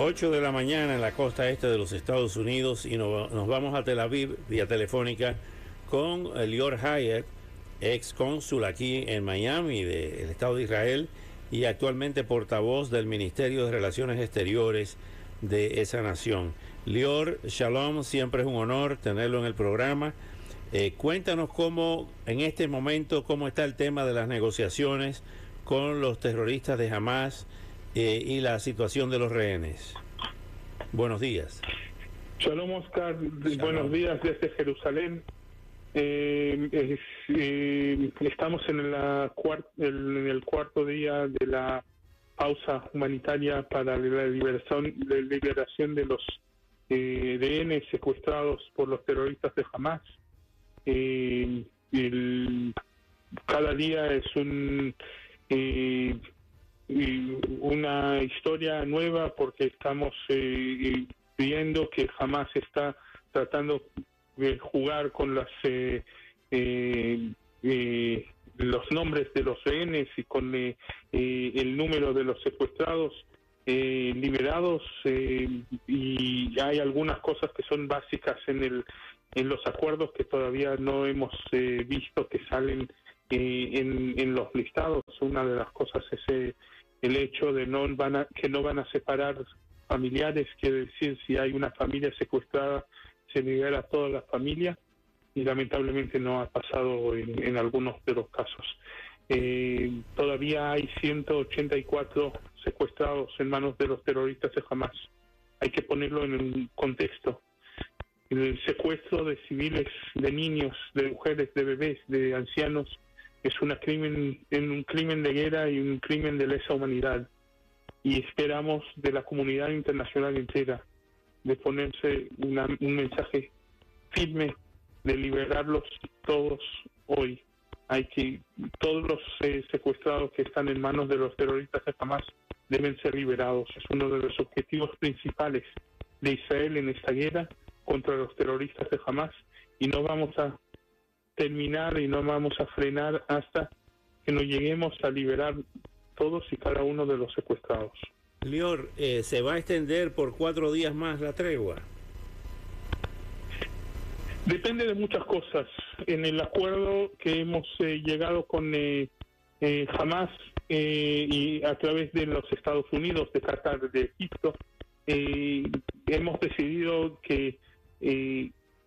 8 de la mañana en la costa este de los Estados Unidos y nos, vamos a Tel Aviv vía telefónica con Lior Hayek, ex cónsul aquí en Miami del Estado de Israel y actualmente portavoz del Ministerio de Relaciones Exteriores de esa nación. Lior, shalom, siempre es un honor tenerlo en el programa. Eh, cuéntanos cómo, en este momento, cómo está el tema de las negociaciones con los terroristas de Hamas eh, y la situación de los rehenes. Buenos días. Shalom Oscar, buenos días desde Jerusalén. Eh, es, eh, estamos en, la en el cuarto día de la pausa humanitaria para la liberación, la liberación de los eh, rehenes secuestrados por los terroristas de Hamas. Eh, el, cada día es un eh, una historia nueva porque estamos eh, viendo que jamás está tratando de jugar con las eh, eh, eh los nombres de los rehenes y con eh, el número de los secuestrados liberados y hay algunas cosas que son básicas en el en los acuerdos que todavía no hemos visto que salen en, en los listados. Una de las cosas es el hecho de no van a, que no van a separar familiares, quiere decir, si hay una familia secuestrada, se libera a toda la familia y lamentablemente no ha pasado en, en algunos de los casos. Eh, todavía hay 184 secuestrados en manos de los terroristas de Hamas. Hay que ponerlo en un contexto. El secuestro de civiles, de niños, de mujeres, de bebés, de ancianos, es una crimen, un crimen de guerra y un crimen de lesa humanidad. Y esperamos de la comunidad internacional entera de ponerse una, un mensaje firme de liberarlos todos hoy. Hay que todos los eh, secuestrados que están en manos de los terroristas de Hamas deben ser liberados. Es uno de los objetivos principales de Israel en esta guerra contra los terroristas de Hamas y no vamos a terminar y no vamos a frenar hasta que nos lleguemos a liberar todos y cada uno de los secuestrados. Lior, eh, ¿se va a extender por cuatro días más la tregua? Depende de muchas cosas. En el acuerdo que hemos eh, llegado con eh, eh Hamas y a través de los Estados Unidos, de Qatar, de Egipto, hemos decidido que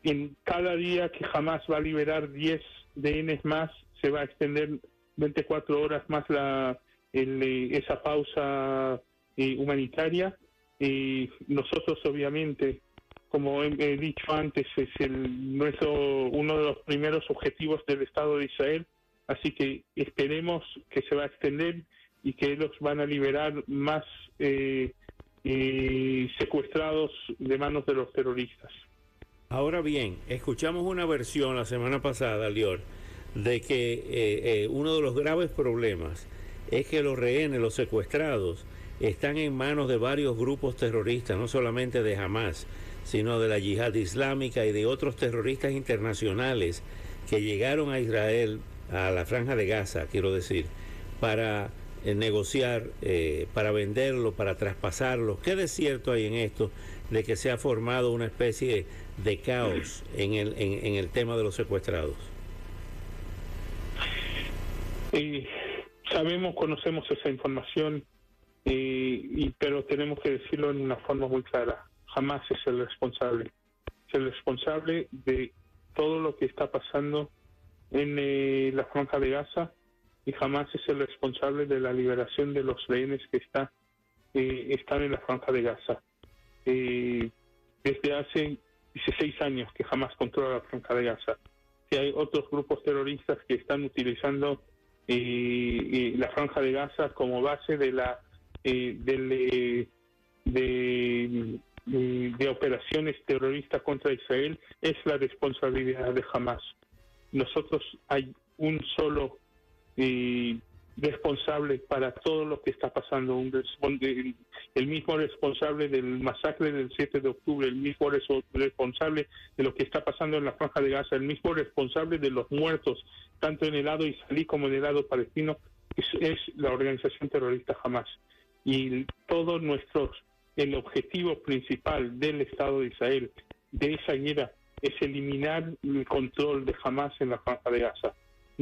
en cada día que jamás va a liberar 10 DNs más, se va a extender 24 horas más la, el, eh, esa pausa eh, humanitaria. Y nosotros, obviamente, como he, dicho antes, es el, nuestro, uno de los primeros objetivos del Estado de Israel. Así que esperemos que se va a extender y que ellos van a liberar más eh, eh, secuestrados de manos de los terroristas. Ahora bien, escuchamos una versión la semana pasada, Lior, de que eh, eh, uno de los graves problemas es que los rehenes, los secuestrados, están en manos de varios grupos terroristas, no solamente de Hamas, sino de la yihad islámica y de otros terroristas internacionales que llegaron a Israel, a la franja de Gaza, quiero decir, para eh, negociar, para venderlo, para traspasarlo. ¿Qué desierto hay en esto de que se ha formado una especie de caos en el, en, en el tema de los secuestrados? Eh, sabemos, conocemos esa información, eh, y, pero tenemos que decirlo en una forma muy clara. Jamás es el responsable. Es el responsable de todo lo que está pasando en eh, la franja de Gaza y jamás es el responsable de la liberación de los rehenes que está, eh, están en la franja de Gaza. Eh, desde hace 16 años que jamás controla la franja de Gaza. Que hay otros grupos terroristas que están utilizando eh, la franja de Gaza como base de la del de, de operaciones terroristas contra Israel es la responsabilidad de Hamas. Nosotros hay un solo eh, responsable para todo lo que está pasando, un, el mismo responsable del masacre del 7 de octubre, el mismo responsable de lo que está pasando en la franja de Gaza, el mismo responsable de los muertos, tanto en el lado israelí como en el lado palestino, es, la organización terrorista Hamas. Y todo nuestro, el objetivo principal del Estado de Israel, de esa guerra, es eliminar el control de Hamas en la franja de Gaza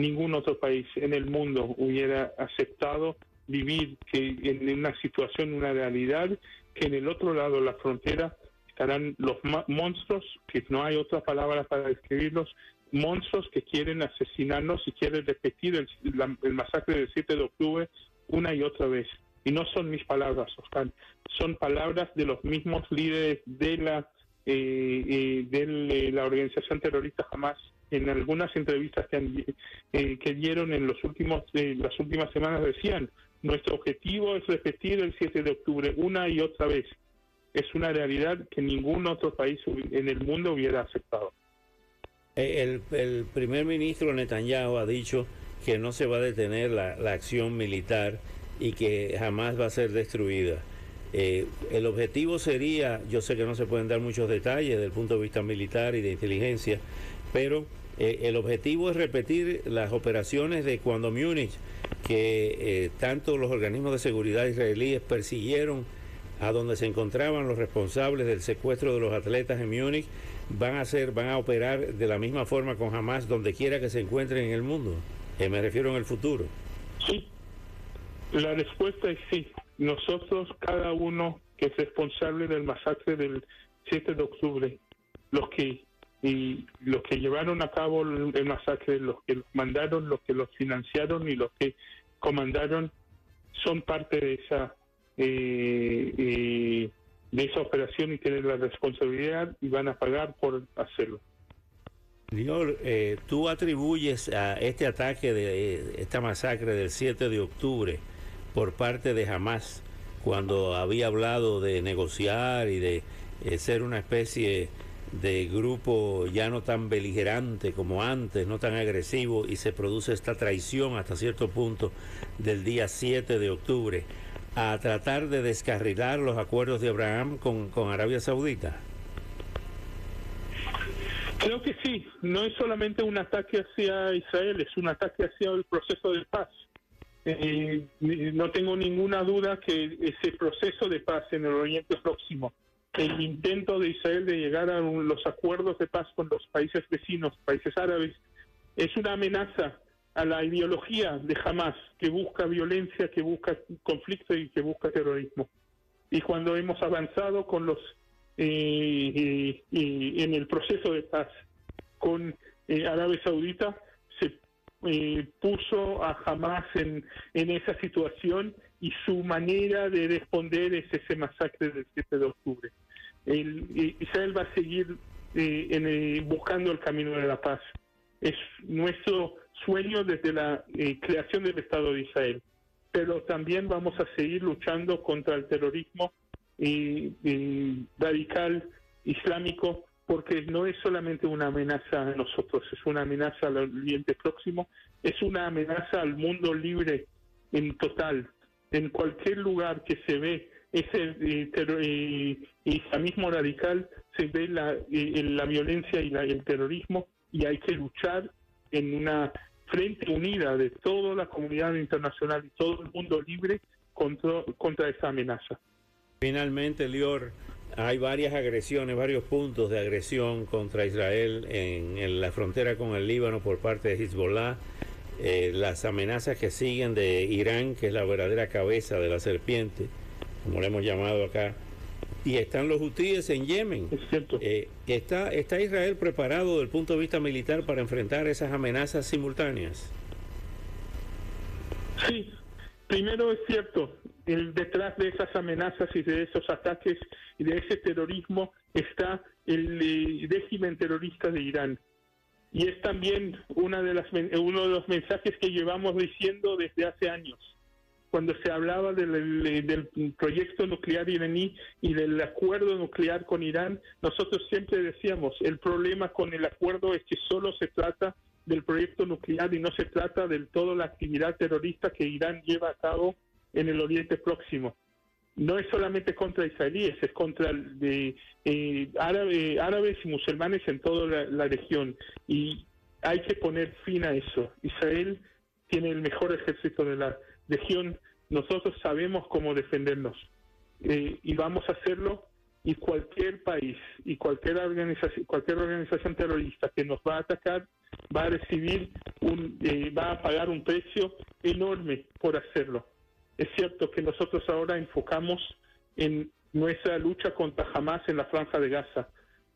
ningún otro país en el mundo hubiera aceptado vivir que en una situación, una realidad, que en el otro lado de la frontera estarán los monstruos, que no hay otra palabra para describirlos, monstruos que quieren asesinarnos y quieren repetir el, masacre del 7 de octubre una y otra vez. Y no son mis palabras, Oscar, son palabras de los mismos líderes de la, eh, eh, de la organización terrorista Hamas en algunas entrevistas que, eh, que dieron en los últimos eh, las últimas semanas decían nuestro objetivo es repetir el 7 de octubre una y otra vez. Es una realidad que ningún otro país en el mundo hubiera aceptado eh, el, el primer ministro Netanyahu ha dicho que no se va a detener la, la acción militar y que jamás va a ser destruida. El objetivo sería, yo sé que no se pueden dar muchos detalles desde el punto de vista militar y de inteligencia, pero eh, el objetivo es repetir las operaciones de cuando Múnich, que eh, tanto los organismos de seguridad israelíes persiguieron a donde se encontraban los responsables del secuestro de los atletas en Múnich, van a hacer, van a operar de la misma forma con Hamas donde quiera que se encuentren en el mundo. Eh, me refiero en el futuro. Sí, la respuesta es sí. Nosotros, cada uno que es responsable del masacre del 7 de octubre, los que y los que llevaron a cabo el, masacre, los que los mandaron, los que los financiaron y los que comandaron son parte de esa eh, eh, de esa operación y tienen la responsabilidad y van a pagar por hacerlo. Señor, eh, tú atribuyes a este ataque de esta masacre del 7 de octubre por parte de Hamas cuando había hablado de negociar y de ser una especie de grupo ya no tan beligerante como antes, no tan agresivo, y se produce esta traición hasta cierto punto del día 7 de octubre a tratar de descarrilar los acuerdos de Abraham con, con Arabia Saudita? Creo que sí, no es solamente un ataque hacia Israel, es un ataque hacia el proceso de paz. Eh, no tengo ninguna duda que ese proceso de paz en el Oriente Próximo el intento de Israel de llegar a los acuerdos de paz con los países vecinos, países árabes, es una amenaza a la ideología de Hamas, que busca violencia, que busca conflicto y que busca terrorismo. Y cuando hemos avanzado con los eh, en el proceso de paz con eh, Arabia Saudita, se eh, puso a Hamas en, en esa situación y su manera de responder es ese masacre del 7 de octubre. El, Israel va a seguir eh, en, buscando el camino de la paz. Es nuestro sueño desde la eh, creación del Estado de Israel. Pero también vamos a seguir luchando contra el terrorismo radical islámico, porque no es solamente una amenaza a nosotros, es una amenaza al Oriente Próximo, es una amenaza al mundo libre en total, en cualquier lugar que se ve ese eh, islamismo radical, se ve la, la violencia y el terrorismo y hay que luchar en una frente unida de toda la comunidad internacional y todo el mundo libre contra, contra esa amenaza. Finalmente, Lior, hay varias agresiones, varios puntos de agresión contra Israel en la frontera con el Líbano por parte de Hezbollah. Eh, las amenazas que siguen de Irán, que es la verdadera cabeza de la serpiente, como le hemos llamado acá, y están los hutíes en Yemen. Eh, ¿está, ¿Está Israel preparado desde el punto de vista militar para enfrentar esas amenazas simultáneas? Sí, primero es cierto, el, detrás de esas amenazas y de esos ataques y de ese terrorismo está el eh, régimen terrorista de Irán y es también una de las, uno de los mensajes que llevamos diciendo desde hace años. cuando se hablaba del, proyecto nuclear iraní y del acuerdo nuclear con Irán, nosotros siempre decíamos, el problema con el acuerdo es que solo se trata del proyecto nuclear y no se trata del todo la actividad terrorista que Irán lleva a cabo en el Oriente Próximo. No es solamente contra israelíes, es contra de, eh, árabes y musulmanes en toda la, la región. Y hay que poner fin a eso. Israel tiene el mejor ejército de la región. Nosotros sabemos cómo defendernos eh, y vamos a hacerlo. Y cualquier país y cualquier organización, cualquier organización terrorista que nos va a atacar va a recibir un, eh, va a pagar un precio enorme por hacerlo. Es cierto que nosotros ahora enfocamos en nuestra lucha contra Hamas en la franja de Gaza,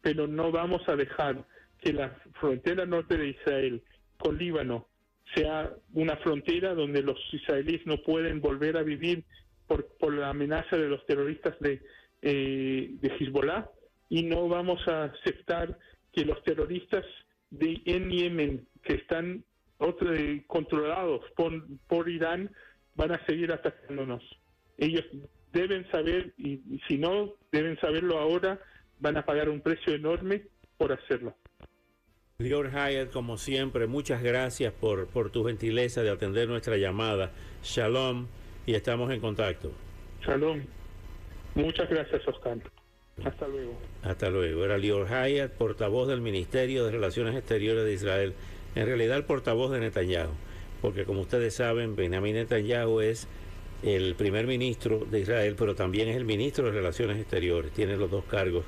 pero no vamos a dejar que la frontera norte de Israel con Líbano sea una frontera donde los israelíes no pueden volver a vivir por, por la amenaza de los terroristas de, eh, de Hezbollah y no vamos a aceptar que los terroristas de en Yemen que están controlados por, por Irán van a seguir atacándonos. Ellos deben saber, y, y si no deben saberlo ahora, van a pagar un precio enorme por hacerlo. Lior Hyatt, como siempre, muchas gracias por, por tu gentileza de atender nuestra llamada. Shalom y estamos en contacto. Shalom. Muchas gracias, Oscar. Hasta luego. Hasta luego. Era Lior Hyatt, portavoz del Ministerio de Relaciones Exteriores de Israel. En realidad, el portavoz de Netanyahu. Porque como ustedes saben, Benjamin Netanyahu es el primer ministro de Israel, pero también es el ministro de Relaciones Exteriores. Tiene los dos cargos